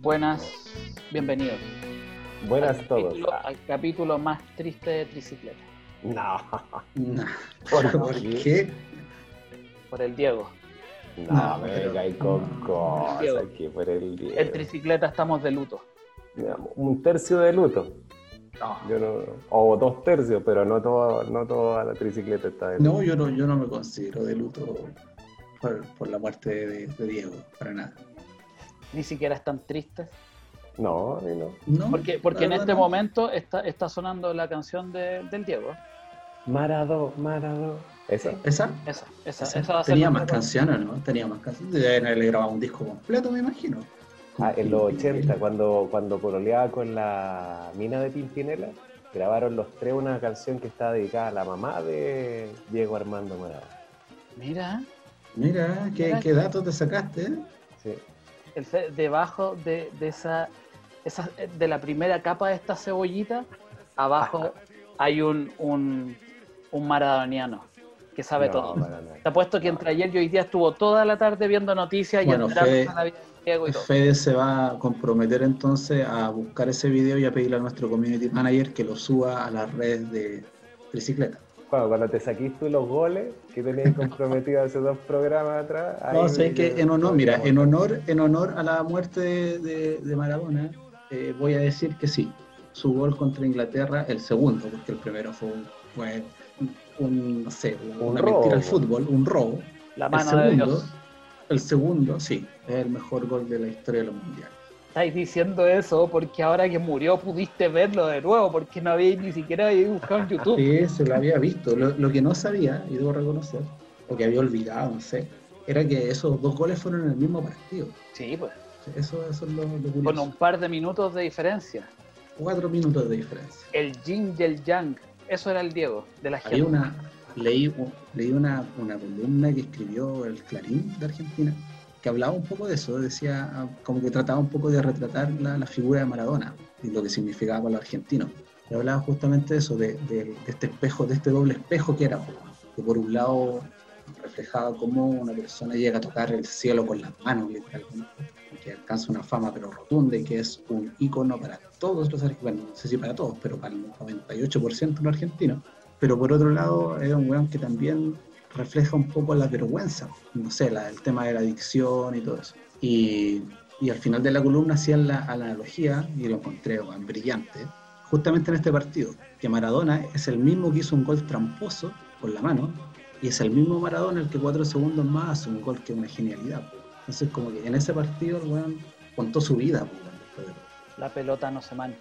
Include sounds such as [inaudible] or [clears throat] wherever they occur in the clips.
Buenas, bienvenidos. Buenas al todos. capítulo- al capítulo más triste de Tricicleta, No, No. ¿Por ¿Por qué? qué? por el Diego. no, No, me pero- vengáis con cosas Diego. aquí por el día. En Tricicleta estamos de luto. Un tercio de luto. No, Yo no, o dos tercios, pero no, todo, no toda la tricicleta está de luto. No, yo no, yo no me considero de luto por, por la muerte de, de Diego, para nada. ni siquiera están tristes. No, mí no. No, Porque, porque en este momento está, está sonando la canción de- del Diego. Maradó, Maradó. ¿Esa? ¿Esa? Esa, esa, Esa. esa va a ser Tenía más canciones, ¿no? Tenía más canciones. Deben haberle grabado un disco completo, me imagino. Ah, en los 80, cuando, cuando pololeaba con la mina de Pimpinela, grabaron los tres una canción que está dedicada a la mamá de Diego Armando Maradó. Mira, Mira, ¿qué, Mira. qué datos te sacaste? eh? Sí. el debajo de, de esa, esa de la primera capa de esta cebollita, abajo hay un, un, un maradoniano que sabe No, todo. para nada. Te apuesto que entre ayer y hoy día estuvo toda la tarde viendo noticias y Fede- de la vida de y todo. Fede se va a comprometer entonces a buscar ese video y a pedirle a nuestro community manager que lo suba a las redes de Tricicleta. Cuando, cuando te saquís tú los goles que tenías comprometido hace dos programas atrás. No, sé que yo- en honor, mira, en honor, en honor a la muerte de, de- de Maradona, eh, voy a decir que sí. Su gol contra Inglaterra, el segundo, porque el primero fue, un- fue un, no sé, Un una robo. mentira al fútbol, un robo. La El mano de segundo, Dios. El segundo, sí, es el mejor gol de la historia de los mundiales. Estáis diciendo eso porque ahora que murió pudiste verlo de nuevo, porque no habéis ni siquiera buscado en YouTube. Sí, se lo había visto. Lo, lo que no sabía, y debo reconocer, o que había olvidado, no sé, era que esos dos goles fueron en el mismo partido. Sí, pues, Eso, eso es lo, lo con curioso. un par de minutos de diferencia. Cuatro minutos de diferencia. El yin y el yang, eso era el Diego, de la gente. Había una, leí, una, columna que escribió el Clarín de Argentina, que hablaba un poco de eso, decía, ah, como que trataba un poco de retratar la, figura de Maradona y lo que significaba para los argentinos. Y hablaba justamente de eso, de, de- de este espejo, de este doble espejo que era, que por un lado reflejaba cómo una persona llega a tocar el cielo con las manos, literalmente, que alcanza una fama pero rotunda y que es un ícono para todos los argentinos, bueno, no sé si para todos, pero para el 98% de los argentinos. Pero por otro lado, era un weón que también refleja un poco la vergüenza, no sé, la- el tema de la adicción y todo eso. Y, y al final de la columna hacían la analogía, y lo encontré weón, brillante, justamente en este partido, que Maradona es el mismo que hizo un gol tramposo con la mano, y es el mismo Maradona el que cuatro segundos más hace un gol que es una genialidad. Entonces, como que en ese partido el weón contó su vida. pues, weón, después de todo. La pelota no se mancha.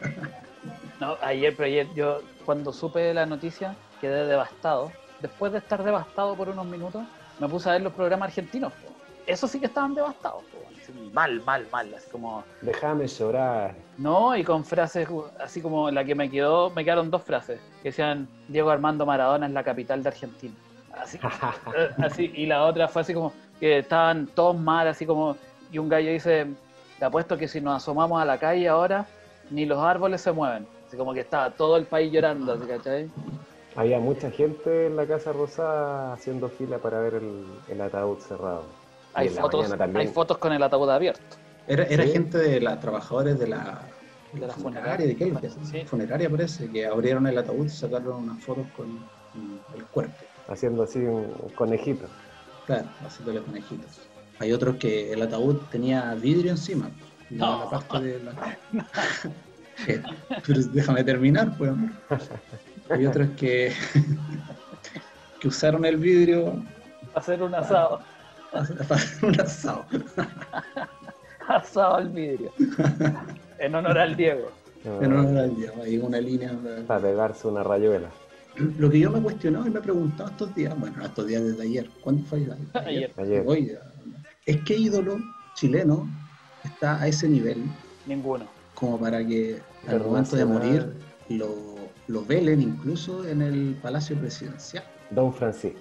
[laughs] No, ayer, pero ayer yo cuando supe la noticia quedé devastado. Después de estar devastado por unos minutos, me puse a ver los programas argentinos. po. Eso sí que estaban devastados. po, así, mal, mal, mal. Así como, Déjame llorar. no, y con frases uh, así como la que me quedó, me quedaron dos frases. Que decían, Diego Armando Maradona es la capital de Argentina. Así, [laughs] eh, así, y la otra fue así como que estaban todos mal, así como, y un gallo dice, te apuesto que si nos asomamos a la calle ahora, ni los árboles se mueven. Así como que estaba todo el país llorando, ¿sí, ¿cachai? Había mucha gente en la Casa Rosada haciendo fila para ver el, el ataúd cerrado. Hay fotos, hay con el ataúd abierto. Era, era Sí. gente de las trabajadores de la, De la funeraria, ¿de es? Sí. Funeraria parece, que abrieron el ataúd y sacaron unas fotos con el cuerpo. Haciendo así un conejito. Claro, haciéndole conejitos. Hay otros que el ataúd tenía vidrio encima. Y No. la parte de la... ¿Qué? [laughs] Pero déjame terminar, pues. amor. Hay otros que, [laughs] que usaron el vidrio [laughs] Hacer un asado, para hacer un asado. asado al vidrio. En honor al Diego. En honor al día, hay una línea. Para pegarse una rayuela. Lo que yo me he cuestionado y me he preguntado estos días, bueno, estos días desde ayer, ¿cuándo fue ayer? Ayer. Es que ídolo chileno está a ese nivel Ninguno. como para que al momento de morir lo, lo velen incluso en el Palacio Presidencial. Don Francisco.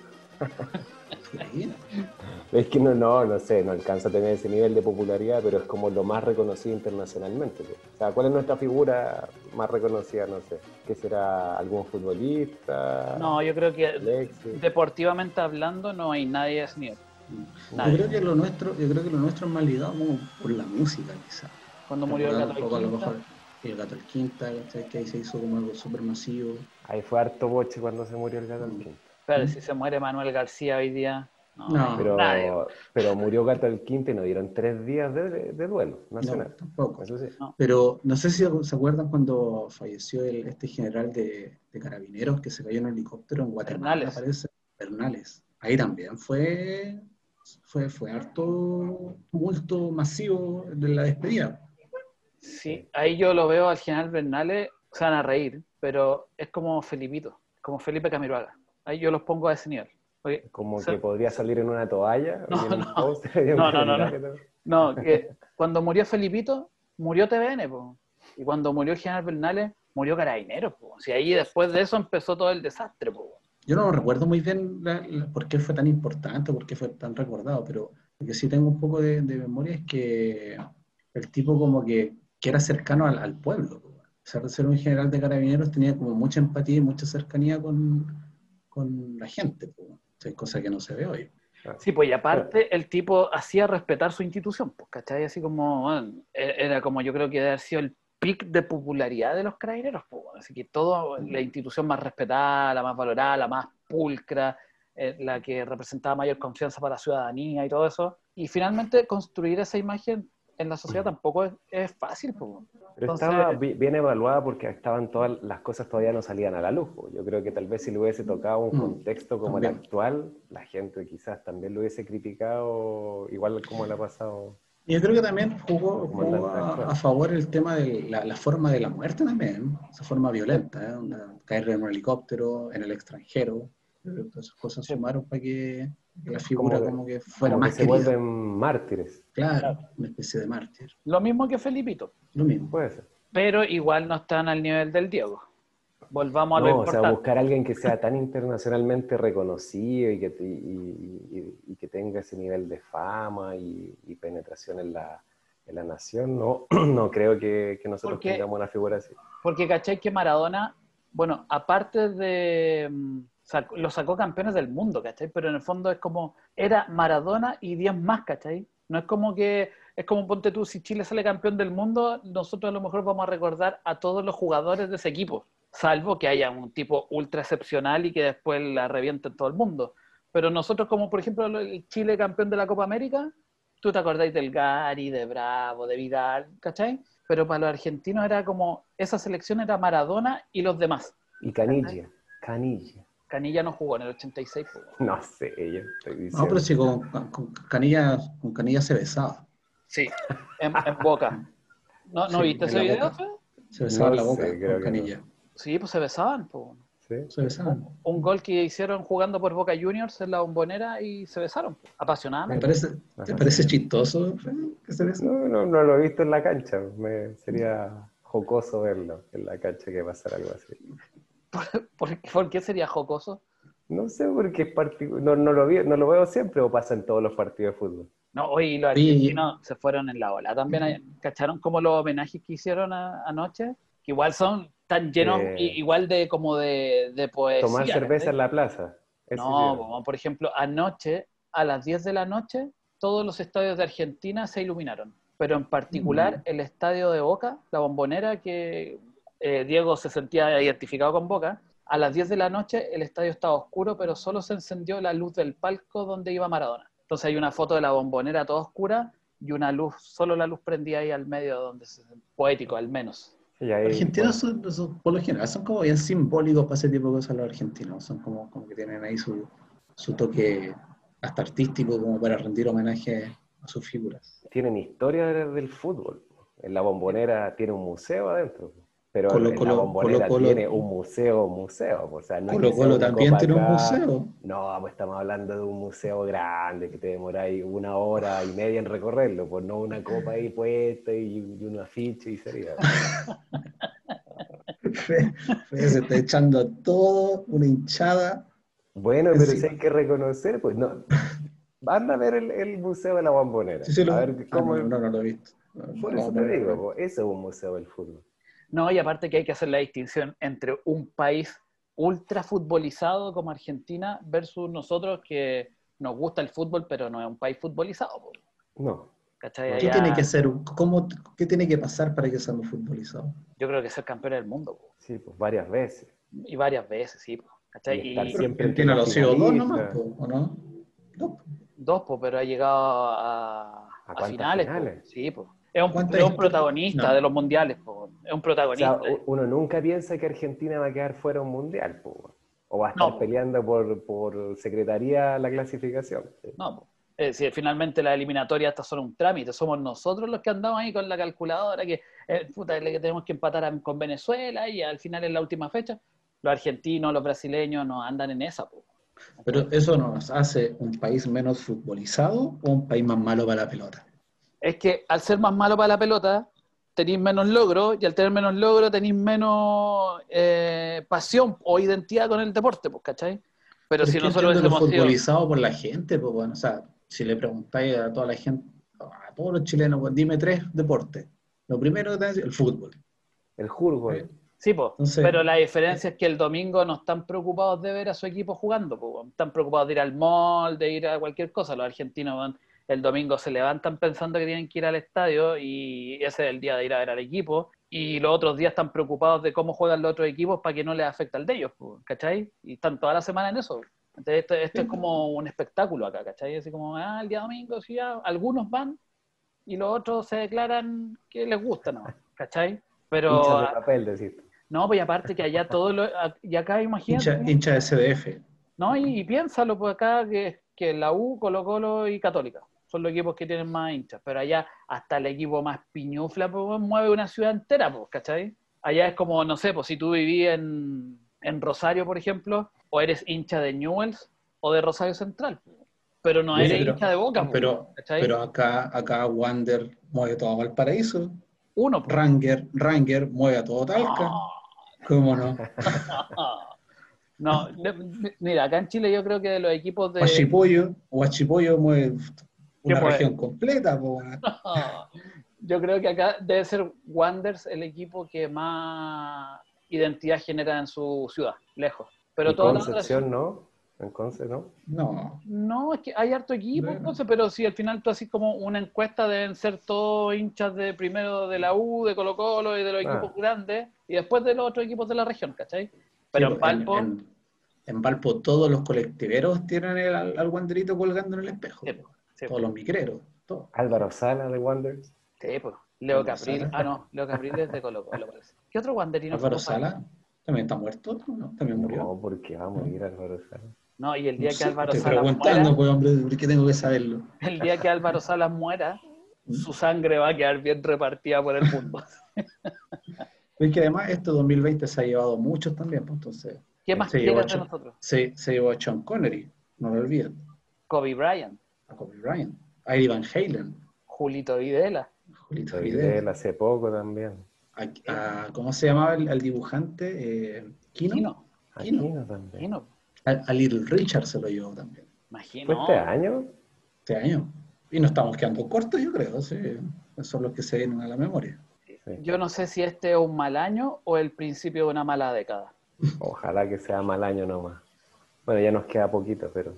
Es que no, no, no sé, no alcanza a tener ese nivel de popularidad, pero es como lo más reconocido internacionalmente. pues. O sea, ¿cuál es nuestra figura más reconocida? No sé. ¿Qué será algún futbolista? No, yo creo que Alexis. deportivamente hablando no hay nadie de ese nivel. Yo creo que lo nuestro, yo creo que lo nuestro es más ligado como por la música, quizá. Cuando murió el gato poco a lo Quinta, mejor el gato del Quinta, que ahí se hizo como algo súper masivo. Ahí fue harto boche cuando se murió el gato al quinto. Pero ¿Mm? si se muere Manuel García hoy día. No, No. Pero, nadie. pero murió Gato al quinto y nos dieron tres días de, de- de duelo No, nacional. tampoco. Eso sí. Pero no sé si se acuerdan cuando falleció el, este general de, de carabineros que se cayó en un helicóptero en Guatemala, Bernales. parece. Bernales. Ahí también fue, fue, fue harto tumulto masivo de la despedida. Sí, ahí yo lo veo al general Bernales, se van a reír, pero es como Felipito, como Felipe Camiroaga. Ahí yo los pongo a ese nivel. Oye, Como que podría salir en una toalla. No, y en un no. un No, no, no, no. que cuando murió Felipito, murió TVN, po. y cuando murió el general Bernales, murió Carabineros. Po. Si ahí después de eso empezó todo el desastre. Po. Yo no recuerdo muy bien la- la- por qué fue tan importante, por qué fue tan recordado, pero lo que sí tengo un poco de, de memoria es que el tipo como que, que era cercano al, al pueblo. O sea, ser un general de carabineros tenía como mucha empatía y mucha cercanía con, con la gente, po. O sea, cosa que no se ve hoy. Sí, pues y aparte el tipo hacía respetar su institución, pues, ¿cachai? Así como, bueno, e- era como yo creo que debe haber sido el pic de popularidad de los carabineros, bueno. así que toda la institución más respetada, la más valorada, la más pulcra, eh, la que representaba mayor confianza para la ciudadanía y todo eso. Y finalmente construir esa imagen en la sociedad tampoco es, es fácil, bueno. Pero Entonces- estaba bi- bien evaluada porque estaban todas las cosas todavía no salían a la luz. po. Yo creo que tal vez si le hubiese tocado un Mm, contexto como el también. actual, la gente quizás también lo hubiese criticado igual como le ha pasado. Y yo creo que también jugó, a, a favor el tema de la, la forma de la muerte también, esa forma violenta, ¿eh? Caer en un helicóptero, en el extranjero. Que Todas esas cosas sumaron para que, que la figura Como como que- que, fuera Como que más se querida. vuelven mártires. Claro, una especie de mártir. Lo mismo que Felipito, Lo mismo. Puede ser. pero igual no están al nivel del Diego. Volvamos a lo No, o sea, importante. buscar a alguien que sea tan internacionalmente reconocido y que, y, y- y que tenga ese nivel de fama y, penetración en la, en la nación, no, [clears throat] no creo que, que nosotros Porque- tengamos una figura así. Porque cachai que Maradona, bueno, aparte de. mm, sac- lo sacó campeones del mundo, ¿cachai? Pero en el fondo es como. Era Maradona y 10 más, ¿cachai? No es como que. Es como ponte tú, si Chile sale campeón del mundo, nosotros a lo mejor vamos a recordar a todos los jugadores de ese equipo. Salvo que haya un tipo ultra excepcional y que después la reviente en todo el mundo. Pero nosotros, como por ejemplo el Chile campeón de la Copa América, tú te acordáis del Gary, de Bravo, de Vidal, ¿cachai? Pero para los argentinos era como, esa selección era Maradona y los demás. Y Canilla, Canilla. Canilla no jugó en el 86. pues. No sé, yo estoy diciendo. No, pero si con, con Canilla, con Canilla se besaba. Sí, en, en Boca. ¿No, ¿no Sí, viste ese video? boca. Se besaba No en la boca sé, creo con que Canilla. Sí, pues se besaban. pues. ¿Sí? Se besaban. Un gol que hicieron jugando por Boca Juniors en la bombonera y se besaron. ¿Te Apasionadamente. parece, ¿te parece chistoso que se besen? No, no, no lo he visto en la cancha. Me, sería jocoso verlo en la cancha que pasara algo así. ¿Por, por qué sería jocoso? No sé porque es parti- no, no, lo vi- no lo veo siempre o pasa en todos los partidos de fútbol. No, hoy los Sí. argentinos se fueron en la ola. También hay- cacharon como los homenajes que hicieron a- anoche, que igual son tan llenos, Eh. igual de como de, de poesía. Tomar cerveza en la plaza. No, como por ejemplo, anoche, a las 10 de la noche, todos los estadios de Argentina se iluminaron. Pero en particular Mm. el estadio de Boca, la bombonera, que eh, Diego se sentía identificado con Boca, a las 10 de la noche el estadio estaba oscuro, pero solo se encendió la luz del palco donde iba Maradona. Entonces hay una foto de la bombonera toda oscura y una luz, solo la luz prendía ahí al medio, donde se, poético al menos. Y ahí, Los argentinos bueno, son, son- por lo general, son como bien simbólicos para ese tipo de cosas los argentinos. Son como, como que tienen ahí su, su toque hasta artístico como para rendir homenaje a sus figuras. tienen historia del, del fútbol. En la bombonera tiene un museo adentro. Pero Colo- en la Colo- bombonera Colo- Colo- tiene un museo, museo. O sea, no Colo Colo una también tiene un museo. No, pues estamos hablando de un museo grande que te demoráis una hora y media en recorrerlo, pues no una copa ahí puesta y, y un afiche y sería. Fe- Fe se está echando todo, una hinchada Bueno, pero si hay que reconocer, pues no. Anda a ver el, el Museo de la Bombonera. Sí, sí, lo- a ver ah, cómo. no, no, no lo he visto. Por eso te digo, eso es un museo del fútbol. No, y aparte que hay que hacer la distinción entre un país ultra futbolizado como Argentina versus nosotros que nos gusta el fútbol, pero no es un país futbolizado. po, No. ¿cachai? ¿Qué Allá- tiene que ser? ¿Cómo, ¿Qué tiene que pasar para que seamos futbolizados? Yo creo que ser campeón del mundo, po, Sí, pues varias veces. y varias veces, sí. po, ¿cachai? Y Y, Siempre Argentina lo ha sido dos nomás, po, ¿o no? Dos. dos, po, pero ha llegado a, ¿A a cuántas finales. sí, po. Es un, protagonista No. de los mundiales, po, es un O protagonista. sea, uno nunca piensa que Argentina va a quedar fuera de un mundial, po, o va a estar No. peleando por, por secretaría la clasificación. No, po. Es decir, finalmente las eliminatorias estas son un trámite, somos nosotros los que andamos ahí con la calculadora, que eh, puta, que tenemos que empatar a- con Venezuela y al final es la última fecha. Los argentinos, los brasileños no andan en esa. po. Pero eso nos hace un país menos futbolizado o un país más malo para la pelota. Es que al ser más malo para la pelota, tenéis menos logro y al tener menos logro tenéis menos eh, pasión o identidad con el deporte, pues, ¿cachai? Pero Es si nosotros sido- futbolizado por la gente, pues bueno, o sea, si le preguntáis a toda la gente, a todos los chilenos, pues, dime tres deportes. Lo primero que te van a decir, el fútbol. El Jurgo. Sí. Entonces- pero la diferencia es que el domingo no están preocupados de ver a su equipo jugando, po. están preocupados de ir al mall, de ir a cualquier cosa. Los argentinos van- el domingo se levantan pensando que tienen que ir al estadio y ese es el día de ir a ver al equipo. Y los otros días están preocupados de cómo juegan los otros equipos para que no les afecte al de ellos, ¿cachai? Y están toda la semana en eso. Entonces, esto, esto es como un espectáculo acá, ¿cachai? Así como, ah, el día domingo, sí, ya, algunos van y los otros se declaran que les gusta, ¿no? ¿Cachai? Pero de papel, decís. no, pues aparte que allá todo lo. Y acá imagínate. Hincha, hincha de CDF. No, y, y piénsalo, pues acá que, que la U, Colo Colo y Católica son los equipos que tienen más hinchas. Pero allá hasta el equipo más piñufla pues, mueve una ciudad entera, pues, ¿cachai? Allá es como, no sé, pues si tú vivías en, en Rosario, por ejemplo, o eres hincha de Newells o de Rosario Central. Pero no Sí, eres pero- hincha de Boca, pues, Pero, ¿cachai? pero acá, acá Wander mueve todo Valparaíso. Uno, pues. Ranger, Ranger mueve a todo Talca. Ah. ¿Cómo no? [laughs] No, mira, acá en Chile yo creo que de los equipos de... Huachipollo, Huachipollo mueve una región completa. po. [laughs] Yo creo que acá debe ser Wanderers el equipo que más identidad genera en su ciudad, lejos. Pero ¿Y todas las otras- Concepción no? En Conce, ¿no? No, No, es que hay harto equipo, Bueno. entonces, pero si al final tú así como una encuesta deben ser todos hinchas de primero de la U, de Colo Colo y de los Ah. equipos grandes, y después de los otros equipos de la región, ¿cachai? Pero Sí, en Valpo, En, en Valpo todos los colectiveros tienen el, al, al Wanderito colgando en el espejo. Sí, sí, po. todos los micreros. Todos. Álvaro Sala de Wanderers. sí, pues, Leo Álvaro Capril, Sala. ah no, Leo Capril es de Colo Colo, parece. ¿Qué otro wanderino Álvaro? Sala también está muerto, ¿no? También murió. No, porque va a morir Álvaro Sala. No, y el día No que sé, Álvaro Salas preguntando, muera, pues, hombre, ¿por qué tengo que saberlo? el día que Álvaro Salas muera, su sangre va a quedar bien repartida por el mundo. [laughs] Es que además este 2020 se ha llevado muchos también, pues entonces ¿Qué más Sí, quieres de ocho. nosotros? se, se llevó a Sean Connery, no lo olviden, Kobe Bryant, a Kobe Bryant, a Eddie Van Halen, Julito Videla, Julito él hace poco también. a, a- ¿cómo se llamaba el, el dibujante? Eh, Kino, Kino, Kino. Aquino también. Kino, A, a Little Richard se lo llevó también, imagino. ¿Fue este año? este año. Y nos estamos quedando cortos, yo creo, sí. Esos son los que se vienen a la memoria. Sí. Yo no sé si este es un mal año o el principio de una mala década. Ojalá que sea mal año nomás. Bueno, ya nos queda poquito, pero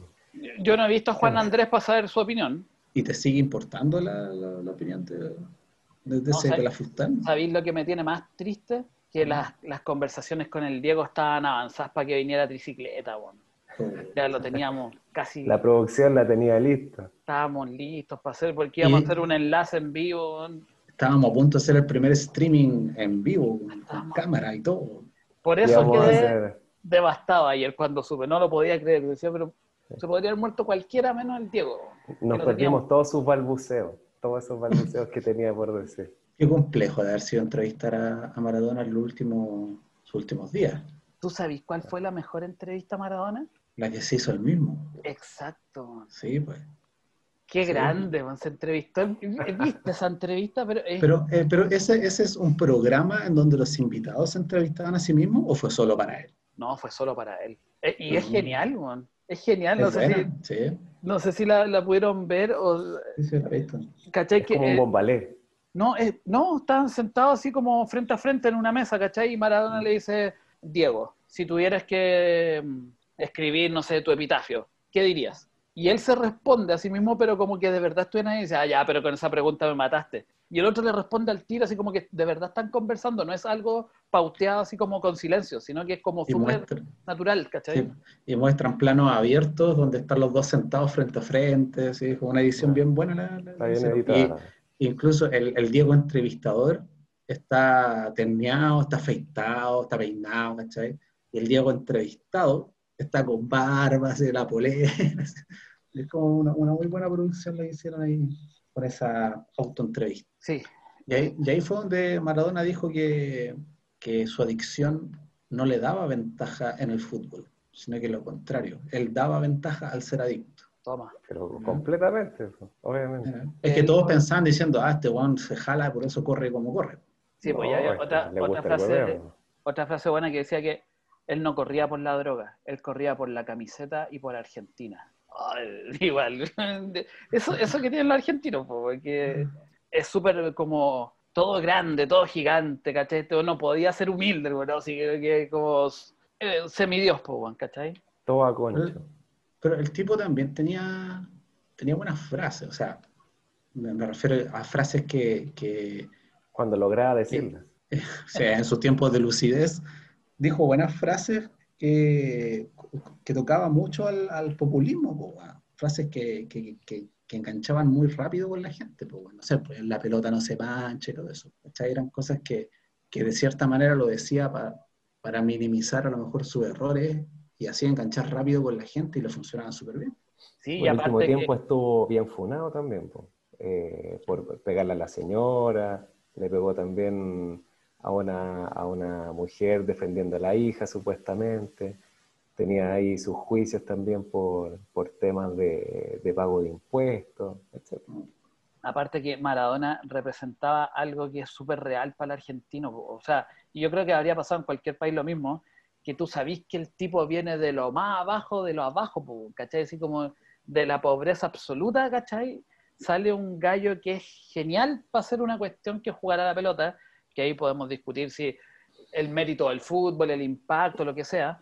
Yo no he visto a Juan Andrés para saber su opinión. ¿Y te sigue importando la, la- la opinión de, de, de No, ese ¿sabes? pelafustán? ¿Sabéis lo que me tiene más triste? Que las, las conversaciones con el Diego estaban avanzadas para que viniera tricicleta, weón. Ya lo teníamos casi, la producción la tenía lista. estábamos listos para hacer, porque íbamos Y- a hacer un enlace en vivo. weón. Estábamos a punto de hacer el primer streaming en vivo, con, con Estábamos- cámara y todo. Por eso quedé devastado ayer cuando supe, no lo podía creer. Decía, pero se podría haber muerto cualquiera menos el Diego. Nos perdimos teníamos. todos sus balbuceos, todos esos balbuceos que tenía por decir. Qué complejo de haber sido entrevistar a, a Maradona en los últimos, sus últimos días. ¿Tú sabes cuál fue la mejor entrevista a Maradona? La que se hizo el mismo. Exacto. Sí, pues. Qué Sí. grande, man, se entrevistó. ¿Viste esa entrevista? Pero, es- Pero, eh, pero ese, ese es un programa en donde los invitados se entrevistaban a sí mismos o fue solo para él? No, fue solo para él. Eh, y es genial, weón. Es genial, no Es sé, buena, si, sí. no sé si la, la pudieron ver o... Sí, sí, la he visto. ¿Cachai? Es Que, como un eh, bombalé. no, eh, no, estaban sentados así como frente a frente en una mesa, ¿cachai? Y Maradona le dice, Diego, si tuvieras que mm, escribir, no sé, tu epitafio, ¿qué dirías? Y él se responde a sí mismo, pero como que de verdad estuviera ahí y dice, ah, ya, pero con esa pregunta me mataste. Y el otro le responde al tiro, así como que de verdad están conversando, no es algo pauteado así como con silencio, sino que es como Y, súper natural, ¿cachai? sí, y muestran planos abiertos donde están los dos sentados frente a frente, así, es como una edición bien buena. La, la- Está bien la- editada. y incluso el, el Diego entrevistador está terneado, está afeitado, está peinado, ¿cachai? Y el Diego entrevistado está con barba, así, la polera. [laughs] Es como una, una muy buena producción la que hicieron ahí con esa autoentrevista. Sí, Y ahí, y ahí fue donde Maradona dijo que, que su adicción no le daba ventaja en el fútbol, sino que lo contrario, él daba ventaja al ser adicto. toma. Pero completamente, pues, obviamente. Es que El- todos pensaban diciendo, ah, este weón se jala, por eso corre como corre. Sí, pues No, ya hay es que otra, le otra frase, otra frase buena que decía que él no corría por la droga, él corría por la camiseta y por Argentina. Ay, [laughs] igual, eso, eso que tienen los argentinos, po, porque es súper como todo grande, todo gigante, ¿cachai? Todo no podía ser humilde, bueno, así que, que como eh, semidios, po, weón, ¿cachai? Todo a concho. Pero el tipo también tenía, tenía buenas frases, o sea, me, me refiero a frases que, que Cuando lograba decirlas. [laughs] o sea, en sus tiempos de lucidez, dijo buenas frases que, que tocaban mucho al, al populismo, po, frases que, que, que- que enganchaban muy rápido con la gente, po, weón. no sé, pues, la pelota no se mancha y todo eso, ¿cachai? Eran cosas que, que de cierta manera lo decía pa- para minimizar a lo mejor sus errores y así enganchar rápido con la gente y le funcionaba súper bien. Sí, y el último aparte que- tiempo estuvo bien funado también, po. Eh, por pegarle a la señora, le pegó también a una, a una mujer defendiendo a la hija, supuestamente. Tenía ahí sus juicios también por, por temas de, de pago de impuestos, etc. Aparte que Maradona representaba algo que es súper real para el argentino. O sea, yo creo que habría pasado en cualquier país lo mismo, que tú sabís que el tipo viene de lo más abajo, de lo abajo, ¿cachai? Así como de la pobreza absoluta, ¿cachai? Sale un gallo que es genial para hacer una cuestión que jugar a la pelota, que ahí podemos discutir si el mérito del fútbol, el impacto, lo que sea,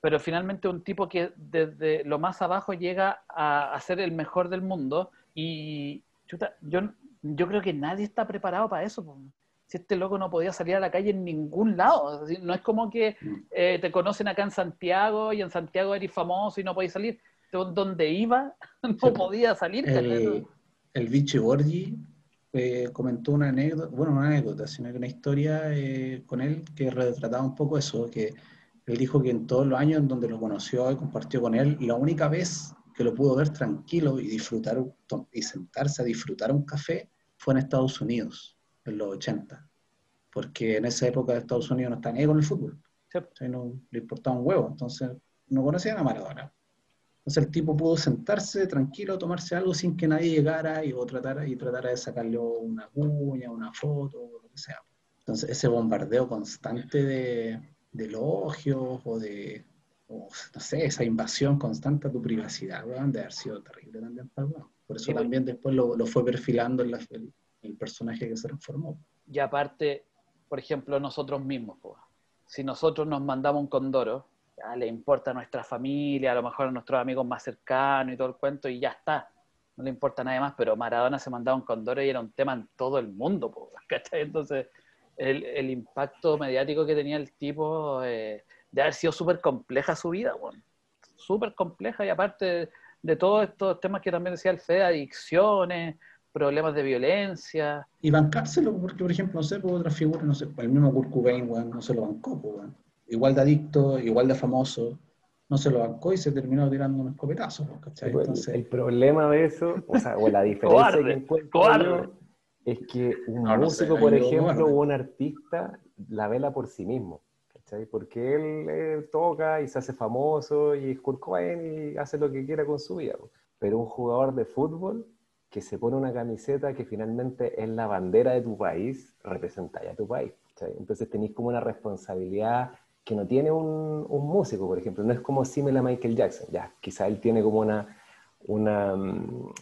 pero finalmente un tipo que desde lo más abajo llega a, a ser el mejor del mundo y chuta, yo, yo creo que nadie está preparado para eso. Si este loco no podía salir a la calle en ningún lado, no es como que eh, te conocen acá en Santiago y en Santiago eres famoso y no podías salir. Do- Donde iba [laughs] no podía salir. El, el Vichy Borgi eh, comentó una anécdota, bueno, no una anécdota, sino que una historia eh, con él que retrataba un poco eso, que él dijo que en todos los años en donde lo conoció y compartió con él, la única vez que lo pudo ver tranquilo y disfrutar y sentarse a disfrutar un café fue en Estados Unidos, en los 80, porque en esa época de Estados Unidos no están ahí con el fútbol, Sí. o sea, no le importaba un huevo, entonces no conocían a Maradona. Entonces el tipo pudo sentarse tranquilo, tomarse algo sin que nadie llegara y, o tratara, y tratara de sacarle una cuña, una foto, o lo que sea. Entonces ese bombardeo constante de, de elogios o de, o, no sé, esa invasión constante a tu privacidad, weón, de haber sido terrible también para weón. Por eso Sí, pues. también después lo, lo fue perfilando en la- el, el personaje que se transformó. Y aparte, por ejemplo, nosotros mismos, po. si nosotros nos mandamos un condoro, ya le importa a nuestra familia, a lo mejor a nuestros amigos más cercanos y todo el cuento, y ya está. No le importa a nadie más, pero Maradona se mandaba un condoro y era un tema en todo el mundo, po, [laughs] ¿cachai? Entonces, el, el impacto mediático que tenía el tipo, eh, de haber sido súper compleja su vida, bueno. súper compleja, y aparte de todos estos temas que también decía el Fede, adicciones, problemas de violencia, Y bancárselo, porque por ejemplo, no sé, por otra figura, no sé, el mismo Kurt Cobain, no se lo bancó, pues, weón. Igual de adicto, igual de famoso, no se lo bancó y se terminó tirando un escopetazo, pues, ¿cachai? Pues, Entonces, el problema de eso, o sea, o la [laughs] diferencia Cobarde, que encuentro cobarde. yo, es que un No, no sé, músico, por ejemplo, o un artista, la vela por sí mismo, ¿cachai? Porque él eh, toca y se hace famoso y es Kurt Cobain y hace lo que quiera con su vida. po. Pero un jugador de fútbol que se pone una camiseta que finalmente es la bandera de tu país, representa ya tu país. ¿cachai? Entonces tenéis como una responsabilidad que no tiene un, un, músico, por ejemplo. No es como Simela Michael Jackson. Ya, quizá él tiene como una, una,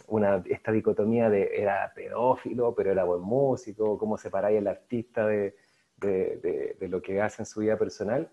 una, esta dicotomía de era pedófilo, pero era buen músico, cómo separáis el artista de, de, de, lo que hace en su vida personal.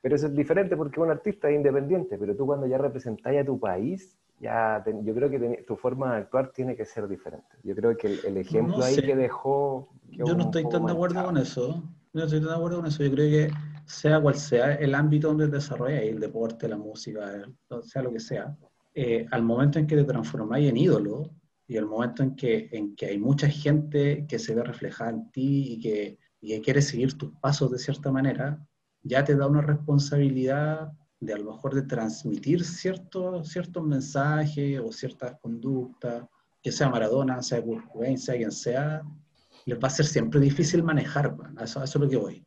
Pero eso es diferente porque un artista es independiente, pero tú cuando ya representáis a tu país, ya yo creo que tu forma de actuar tiene que ser diferente. Yo creo que el, ejemplo ahí que dejó... Yo no estoy tan de acuerdo con eso. No estoy tan de acuerdo con eso. Yo creo que sea cual sea el ámbito donde desarrolla el deporte, la música, sea lo que sea, eh, al momento en que te transformáis en ídolo y el momento en que, en que hay mucha gente que se ve reflejada en ti y que, y que quiere seguir tus pasos de cierta manera, ya te da una responsabilidad de a lo mejor de transmitir ciertos ciertos mensajes o ciertas conductas, que sea Maradona, sea Kurt sea quien sea, les va a ser siempre difícil manejar, eso, eso es lo que voy.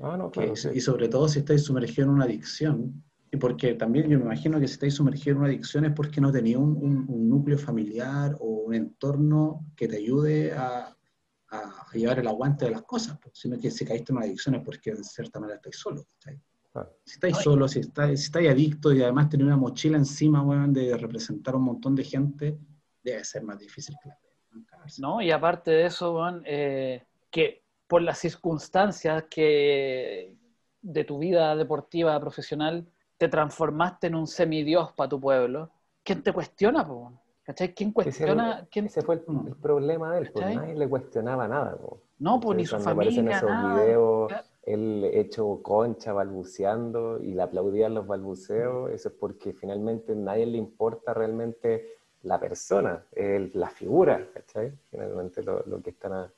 Ah, y sobre todo si estáis sumergidos en una adicción, y porque también yo me imagino que si estáis sumergidos en una adicción es porque no tenía un, núcleo familiar o un entorno que te ayude a, a, llevar el aguante de las cosas, sino que si caíste en una adicción es porque de cierta manera estáis solos. Ah. Si estáis solos, si estáis, si estáis adictos y además tenéis una mochila encima de representar un montón de gente, debe ser más difícil que la No, y aparte de eso, eh, que por las circunstancias que de tu vida deportiva profesional te transformaste en un semidios para tu pueblo, ¿quién te cuestiona? ¿Cachai? ¿Quién cuestiona? Ese, fue el, problema de él, pues nadie le cuestionaba nada. No, pues ni su familia, en esos videos, él hecho concha balbuceando y le aplaudían los balbuceos, eso es porque finalmente a nadie le importa realmente la persona, el, la figura, ¿cachai? Finalmente lo, lo que están a,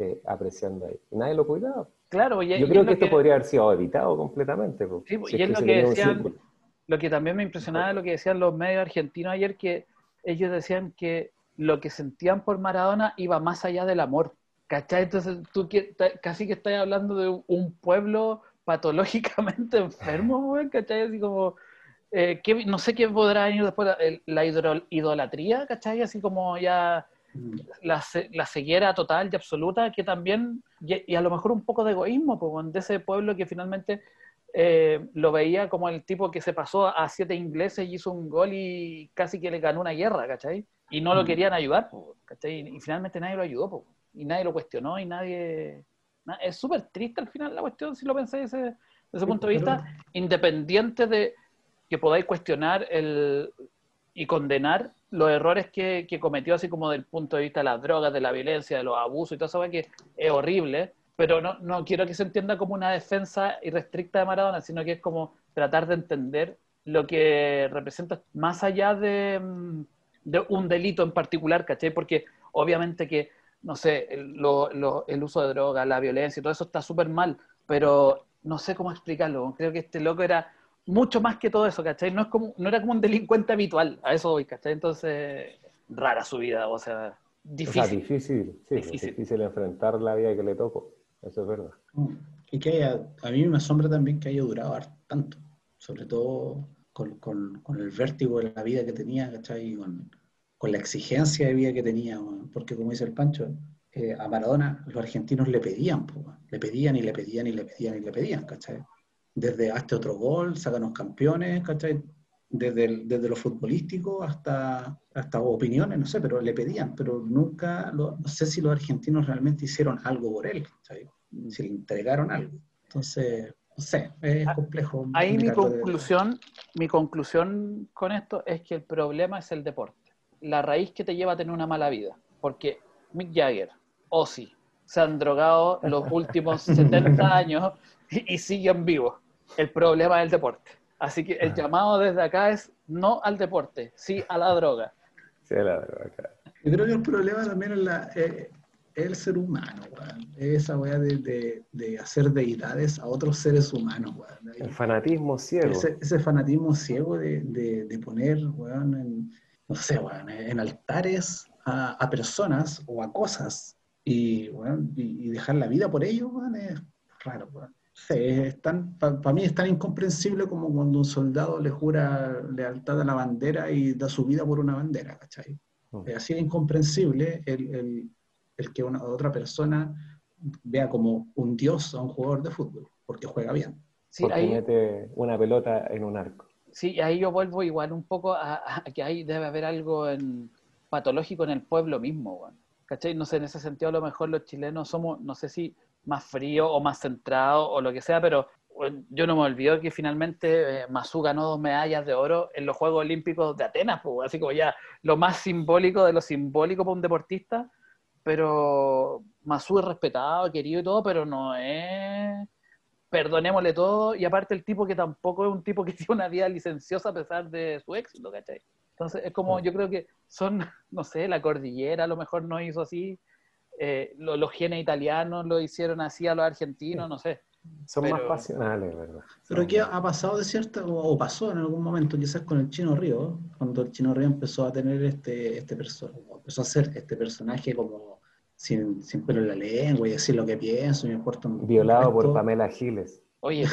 eh, apreciando ahí. Y nadie lo cuidaba. Claro, Yo creo que esto podría haber sido evitado completamente. Sí, y es, lo que decían, lo que también me impresionaba lo que decían los medios argentinos ayer, que ellos decían que lo que sentían por Maradona iba más allá del amor. ¿Cachai? Entonces tú casi que estás hablando de un pueblo [laughs] patológicamente enfermo, ¿cachai? Así como, eh, no sé qué podrá venir después, la idolatría, ¿cachai? Así como ya la, la, ceguera total y absoluta, que también, y, a lo mejor un poco de egoísmo, pues, de ese pueblo que finalmente eh, lo veía como el tipo que se pasó a siete ingleses y hizo un gol y casi que le ganó una guerra, ¿cachai? Y no lo mm. querían ayudar, ¿cachai? Y finalmente nadie lo ayudó, y nadie lo cuestionó y nadie... Es súper triste al final la cuestión, si lo pensáis desde ese punto de vista, independiente de que podáis cuestionar el, y condenar los errores que, cometió, así como del punto de vista de las drogas, de la violencia, de los abusos y todo eso, que es horrible, pero no, no quiero que se entienda como una defensa irrestricta de Maradona, sino que es como tratar de entender lo que representa más allá de, mm, un delito en particular, ¿cachai? Porque obviamente que, no sé, el, el uso de drogas, la violencia y todo eso está súper mal, pero no sé cómo explicarlo. Creo que este loco era mucho más que todo eso, ¿cachai? No, es como, no era como un delincuente habitual, a eso voy, ¿cachai? Entonces, rara su vida, o sea, difícil. O sea, difícil, sí, difícil. difícil enfrentar la vida que le tocó, eso es verdad. Y que a mí me asombra también que haya durado tanto, sobre todo con, con, con, el vértigo de la vida que tenía, ¿cachai? Con, con la exigencia de vida que tenía, porque como dice el Pancho, eh, a Maradona los argentinos le pedían, le pedían y le pedían y le pedían y le pedían, ¿cachai? Desde hasta otro gol, sácanos campeones, ¿cachai? Desde, desde lo futbolístico hasta, hasta opiniones, no sé, pero le pedían, pero nunca, no sé si los argentinos realmente hicieron algo por él, ¿cachai? si le entregaron algo. Entonces, no sé, es ah, complejo. Ahí mi conclusión, mi conclusión con esto es que el problema es el deporte, la raíz que te lleva a tener una mala vida, porque Mick Jagger, Ozzy, se han drogado los últimos [laughs] 70 años y, y siguen vivos el problema del deporte. Así que el ah. llamado desde acá es no al deporte, sí a la droga. Sí a la droga, Yo creo que el problema también es, la, eh, el ser humano, Esa weá de, de, hacer deidades a otros seres humanos, El fanatismo ciego. Ese, fanatismo ciego de, de poner, en, no sé, en altares a, a, personas o a cosas y, y, dejar la vida por ellos, es raro, para mí es tan incomprensible como cuando un soldado le jura lealtad a la bandera y da su vida por una bandera, ¿cachai? Oh. Es así de incomprensible el, que una otra persona vea como un dios a un jugador de fútbol, porque juega bien. Sí, porque ahí, mete una pelota en un arco. sí, ahí yo vuelvo igual un poco a, a que ahí debe haber algo en, patológico en el pueblo mismo. ¿Cachai? No sé, en ese sentido a lo mejor los chilenos somos, no sé si más fríos o más centrados o lo que sea, pero yo no me olvido que finalmente eh, Mazú ganó dos medallas de oro en los Juegos Olímpicos de Atenas, pues, así como ya lo más simbólico de lo simbólico para un deportista, pero Mazú es respetado, querido y todo, pero no es perdonémosle todo, y aparte el tipo que tampoco es un tipo que [laughs] tiene una vida licenciosa a pesar de su éxito, ¿cachai? Entonces es como, yo creo que son, [laughs] no sé, la cordillera a lo mejor no hizo así, eh, lo- los genes italianos lo hicieron así a los argentinos, no sé. Son más pasionales, ¿verdad? Pero ¿qué ha pasado de cierta, o, o pasó en algún momento, quizás con el Chino Río, cuando el Chino Río empezó a tener este, este personaje, empezó a ser este personaje como sin, sin pelo en la lengua y decir lo que pienso, y me importa un Violado por. Pamela Giles. Oye,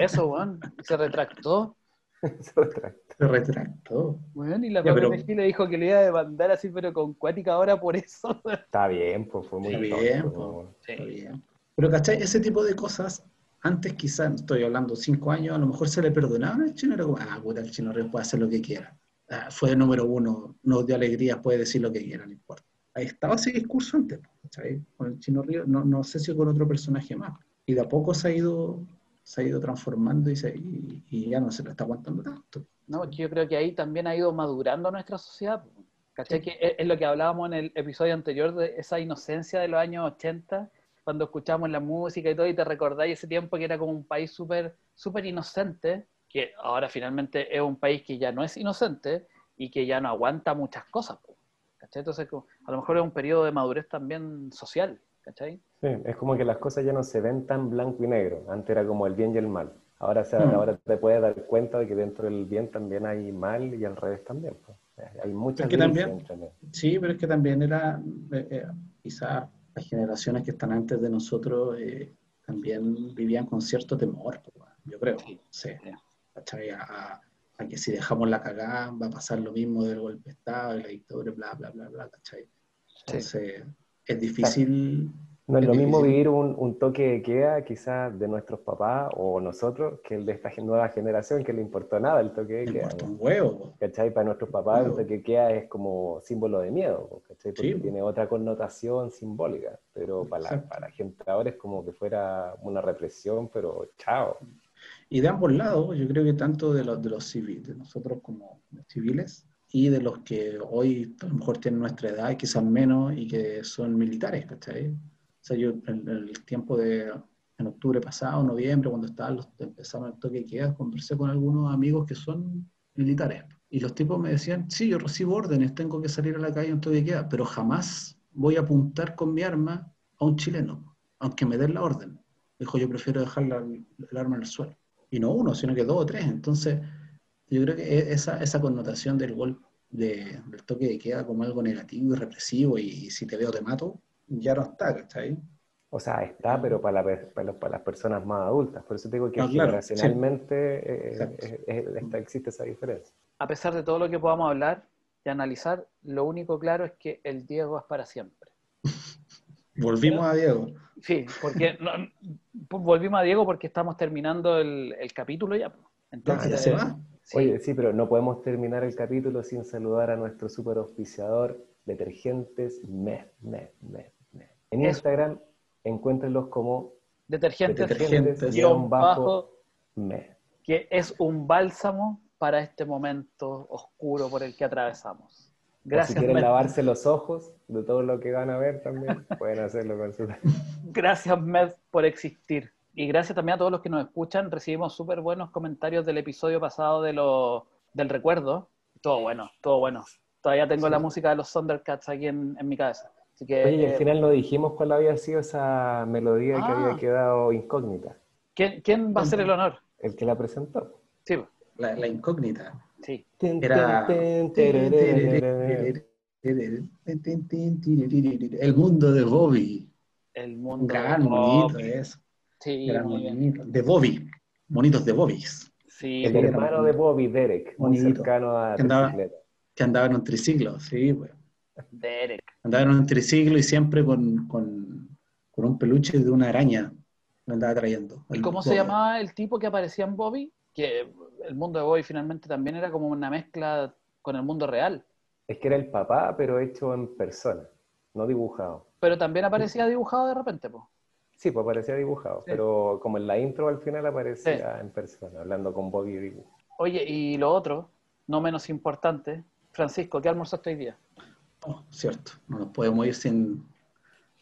eso, weón. Se retractó, [laughs] Se retractó. weón, y la Ya, pero- Giles dijo que le iba a demandar así, pero con cuática ahora por eso. [laughs] Está bien, pues fue muy Está tonto, bien, pues, po. bueno. Está bien. Pero, ¿cachai? Ese tipo de cosas, antes quizás, estoy hablando cinco años, a lo mejor se le perdonaban al chino, era como, ah, puta, el chino puede hacer lo que quiera. Ah, fue número uno, nos dio alegrías, puede decir lo que quiera, no importa. Ahí estaba ese discurso antes, ¿cachai? Con el chino Ríos, no, no sé si con otro personaje más. Y de a poco se ha ido, se ha ido transformando y, se- y- y ya no se lo está aguantando tanto. No, yo creo que ahí también ha ido madurando nuestra sociedad. ¿Cachai? Que es, es lo que hablábamos en el episodio anterior de esa inocencia de los años 80, cuando escuchamos la música y todo, y te recordáis ese tiempo que era como un país súper súper inocente, que ahora finalmente es un país que ya no es inocente y que ya no aguanta muchas cosas. ¿Cachai? Entonces, a lo mejor es un periodo de madurez también social. ¿Cachai? Sí, es como que las cosas ya no se ven tan blanco y negro. Antes era como el bien y el mal. Ahora, se, Mm. ahora te puedes dar cuenta de que dentro del bien también hay mal y al revés también. pues. Hay muchas Es que también-. Sí, pero es que también era, eh, eh, quizás las generaciones que están antes de nosotros eh, también vivían con cierto temor, pues, yo creo. Sí, Sí, sí. ¿cachai? A, a- a que si dejamos la cagada va a pasar lo mismo del golpe de Estado y la dictadura, bla, bla, bla, bla, ¿cachai? Entonces, es difícil. No es Es lo mismo difícil. vivir un, un toque de queda quizás de nuestros papás o nosotros que el de esta nueva generación que le importó nada el toque de Me queda. ¿no? un huevo. ¿Cachai? Para nuestros papás el toque de queda es como símbolo de miedo, ¿cachai? Porque Sí. tiene otra connotación simbólica, pero para la, para la gente ahora es como que fuera una represión, pero chao. Y de ambos lados, yo creo que tanto de los, de los civiles, de nosotros como civiles, y de los que hoy a lo mejor tienen nuestra edad y quizás menos y que son militares, ¿cachai? O sea, yo en el tiempo de, en octubre pasado, noviembre, cuando estaban los, empezaron el toque de queda, conversé con algunos amigos que son militares. Y los tipos me decían, sí, yo recibo órdenes, tengo que salir a la calle en toque de queda, pero jamás voy a apuntar con mi arma a un chileno, aunque me den la orden. Dijo, yo prefiero dejar la- el arma en el suelo y no uno, sino que dos o tres. Entonces, yo creo que e- esa, esa connotación del gol, de- del toque de queda como algo negativo y represivo, y, si te veo te mato, ya no está, ¿cachai? O sea, está, pero para, la para, los- para las personas más adultas. Por eso te digo que Ah, claro, generacionalmente eh, Exacto. eh, eh, está- existe esa diferencia. A pesar de todo lo que podamos hablar y analizar, lo único claro es que el Diego es para siempre. [laughs] Volvimos a Diego. Sí, porque no- volvimos a Diego porque estamos terminando el, el capítulo ya. Ya, Entonces, ya se va. Sí, Oye, sí, pero no podemos terminar el capítulo sin saludar a nuestro super auspiciador, Detergentes Med, Med, Med, Med. En Eso. Instagram, encuéntrenlos como detergentes, Detergentes, guion guion bajo, bajo, Med. que es un bálsamo para este momento oscuro por el que atravesamos. O si Gracias, quieren Med. lavarse los ojos de todo lo que van a ver también, pueden hacerlo con su... [laughs] Gracias, Med, por existir. Y gracias también a todos los que nos escuchan. Recibimos súper buenos comentarios del episodio pasado de lo, del recuerdo. Todo bueno, todo bueno. Todavía tengo Sí. la música de los Thundercats aquí en, en mi cabeza. Así que, Oye, y al eh, final no dijimos cuál había sido esa melodía que Ah. había quedado incógnita. ¿quién, quién va a hacer el honor? El que la presentó. Sí, pues, La, la incógnita. sí. Era. El mundo de Bobby. El Un mundo. gran de Bobby. eso. Sí, Gran muy bien. De Bobby. Monitos de Bobby's. Sí, El hermano de Bobby, Derek, muy Bonito. cercano a Que andaba- bicicleta. Que andaba en un triciclo, sí, pues. Derek. Andaba en un triciclo y siempre con, con, con un peluche de una araña Me andaba trayendo. ¿Y cómo se Bobby. llamaba el tipo que aparecía en Bobby? Que el mundo de Bobby finalmente también era como una mezcla con el mundo real. Es que era el papá, pero hecho en persona, no dibujado. Pero también aparecía dibujado de repente, pues. Sí, pues parecía dibujado, Sí. pero como en la intro al final aparecía en persona, hablando con Bobby. Oye, y lo otro, no menos importante, Francisco, ¿qué almorzaste hoy día? Oh, cierto, no nos podemos ir sin,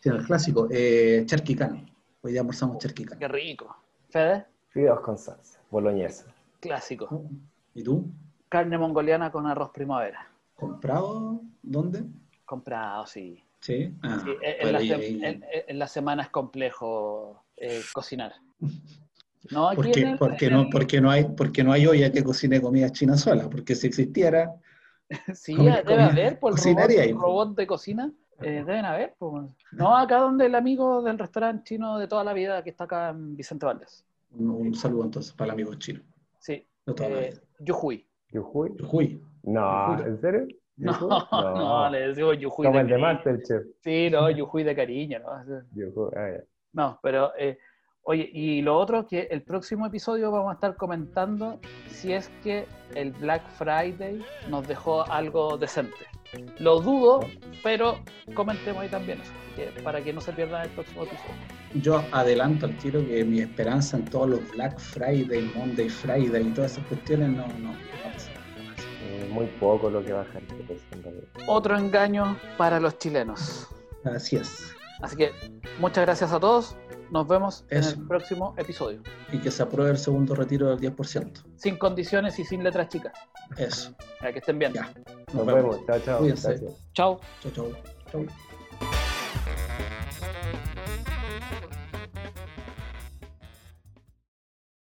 sin el clásico. Eh, charquicano. Hoy día almorzamos charquicano. Qué rico. Fede, Fideos con salsa, boloñesa. clásico. ¿Y tú? Carne mongoliana con arroz primavera. ¿Comprado? ¿Dónde? Comprado, sí. Sí. Ah, Sí, en, la en- en la semana es complejo eh, cocinar. [laughs] No, aquí ¿Por qué, el- por qué en no, el- por qué no hay, por qué no hay olla que cocine comida china sola? Porque si existiera, [laughs] Sí, Comida- debe comida- haber, por el cocinaría robot, de cocina. eh, deben haber. pues. No, acá donde el amigo del restaurante chino de toda la vida que está acá en Vicente Valdés. un, un saludo entonces para el amigo chino. Sí. De toda la Eh, vida. Yujuy. ¿Yujuy? No. ¿en serio? No, ¿Yujuy? [laughs] no, le decimos Yujuy Como de el de. Masterchef. Sí, no, Yujuy de cariño, ¿no? Yujuy, ah, ya. No, pero eh, oye, y lo otro que el próximo episodio vamos a estar comentando si es que el Black Friday nos dejó algo decente. Lo dudo, pero comentemos ahí también eso, que- para que no se pierdan el próximo episodio. Yo adelanto al tiro que mi esperanza en todos los Black Friday, Monday Friday y todas esas cuestiones no, no, no pasa. Muy poco lo que baja el precio en realidad. Otro engaño para los chilenos. Así es. Así que muchas gracias a todos. Nos vemos en Eso. el próximo episodio. Y que se apruebe el segundo retiro del 10%. Sin condiciones y sin letras chicas. Eso. Para que estén bien. Ya. Nos vemos. Chao, chao. Cuídense. Chao. Chau, chau. Chau.